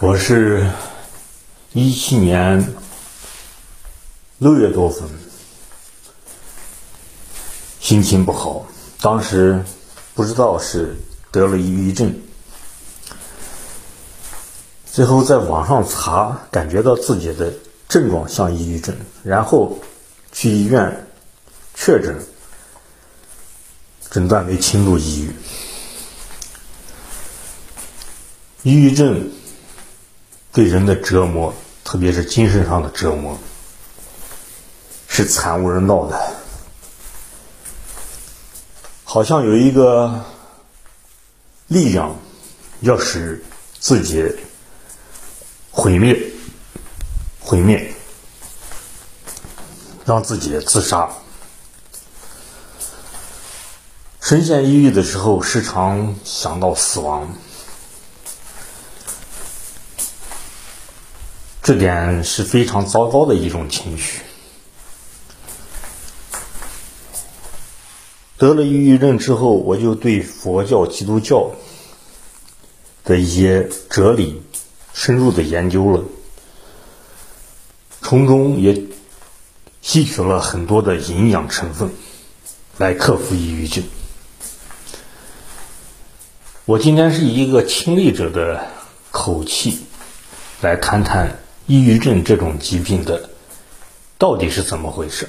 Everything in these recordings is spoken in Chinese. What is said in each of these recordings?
我是一七年六月多份，心情不好，当时不知道是得了抑郁症，最后在网上查，感觉到自己的症状像抑郁症，然后去医院确诊，诊断为轻度抑郁。抑郁症对人的折磨，特别是精神上的折磨，是惨无人道的。好像有一个力量要使自己毁灭、毁灭，让自己自杀。深陷抑郁的时候，时常想到死亡。这点是非常糟糕的一种情绪。得了抑郁症之后，我就对佛教、基督教的一些哲理深入的研究了，从中也吸取了很多的营养成分，来克服抑郁症。我今天是以一个亲历者的口气来谈谈。抑郁症这种疾病的到底是怎么回事？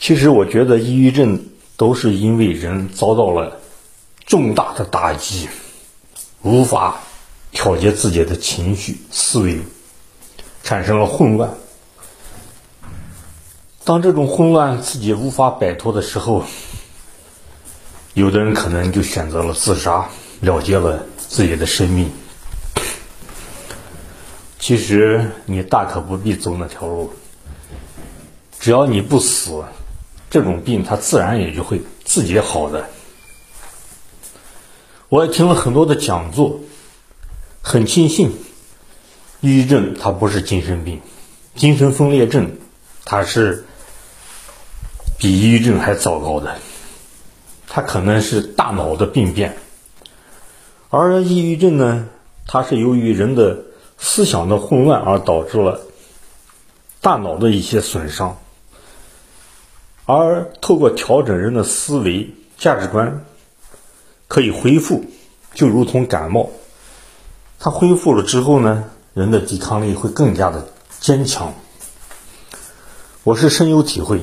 其实我觉得抑郁症都是因为人遭到了重大的打击，无法调节自己的情绪、思维，产生了混乱。当这种混乱自己无法摆脱的时候，有的人可能就选择了自杀，了结了自己的生命。其实你大可不必走那条路，只要你不死，这种病它自然也就会自己好的。我也听了很多的讲座，很庆幸，抑郁症它不是精神病，精神分裂症它是比抑郁症还糟糕的，它可能是大脑的病变，而抑郁症呢，它是由于人的。思想的混乱而导致了大脑的一些损伤，而透过调整人的思维价值观，可以恢复，就如同感冒，它恢复了之后呢，人的抵抗力会更加的坚强。我是深有体会，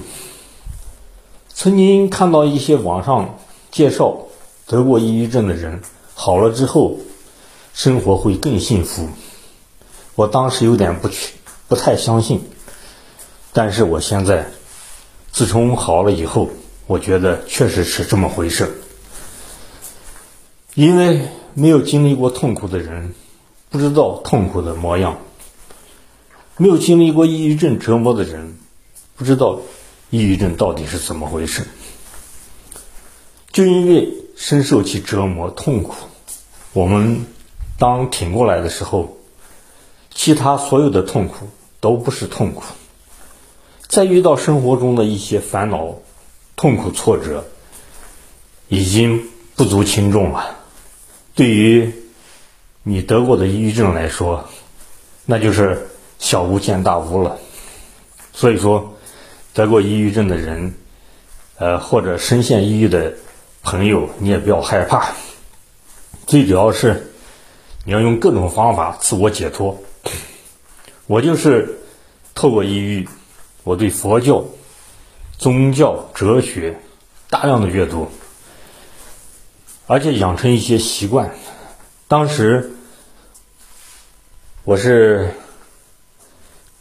曾经看到一些网上介绍得过抑郁症的人好了之后，生活会更幸福。我当时有点不去，不太相信，但是我现在，自从好了以后，我觉得确实是这么回事。因为没有经历过痛苦的人，不知道痛苦的模样；没有经历过抑郁症折磨的人，不知道抑郁症到底是怎么回事。就因为深受其折磨痛苦，我们当挺过来的时候。其他所有的痛苦都不是痛苦，在遇到生活中的一些烦恼、痛苦、挫折，已经不足轻重了。对于你得过的抑郁症来说，那就是小巫见大巫了。所以说，得过抑郁症的人，呃，或者深陷抑郁的朋友，你也不要害怕。最主要是你要用各种方法自我解脱。我就是透过抑郁，我对佛教、宗教、哲学大量的阅读，而且养成一些习惯。当时我是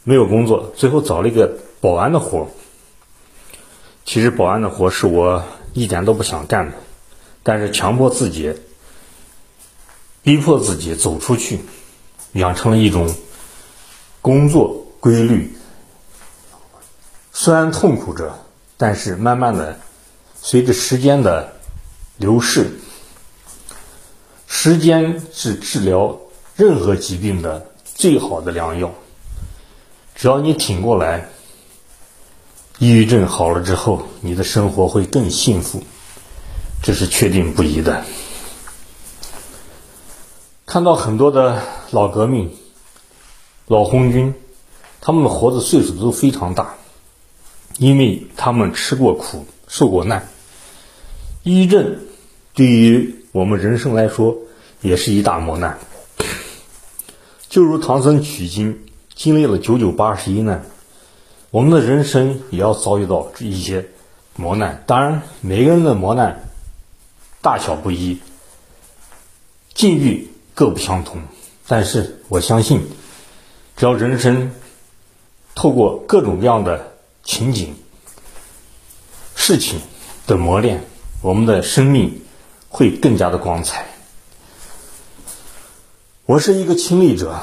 没有工作，最后找了一个保安的活其实保安的活是我一点都不想干的，但是强迫自己、逼迫自己走出去，养成了一种。工作规律，虽然痛苦着，但是慢慢的，随着时间的流逝，时间是治疗任何疾病的最好的良药。只要你挺过来，抑郁症好了之后，你的生活会更幸福，这是确定不疑的。看到很多的老革命、老红军，他们活的岁数都非常大，因为他们吃过苦、受过难。抑郁症对于我们人生来说也是一大磨难。就如唐僧取经经历了九九八十一难，我们的人生也要遭遇到一些磨难。当然，每个人的磨难大小不一，境遇。各不相同，但是我相信，只要人生透过各种各样的情景、事情的磨练，我们的生命会更加的光彩。我是一个亲历者，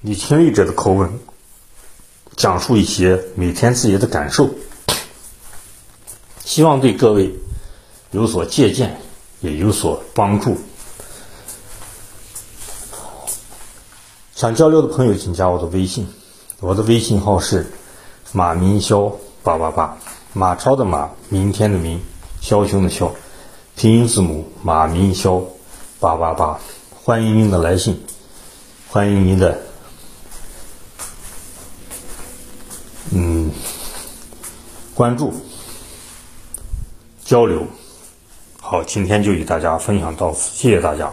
以亲历者的口吻讲述一些每天自己的感受，希望对各位有所借鉴，也有所帮助。想交流的朋友，请加我的微信。我的微信号是马明霄八八八，马超的马，明天的明，枭雄的枭，拼音字母马明霄八八八。欢迎您的来信，欢迎您的嗯关注交流。好，今天就与大家分享到此，谢谢大家。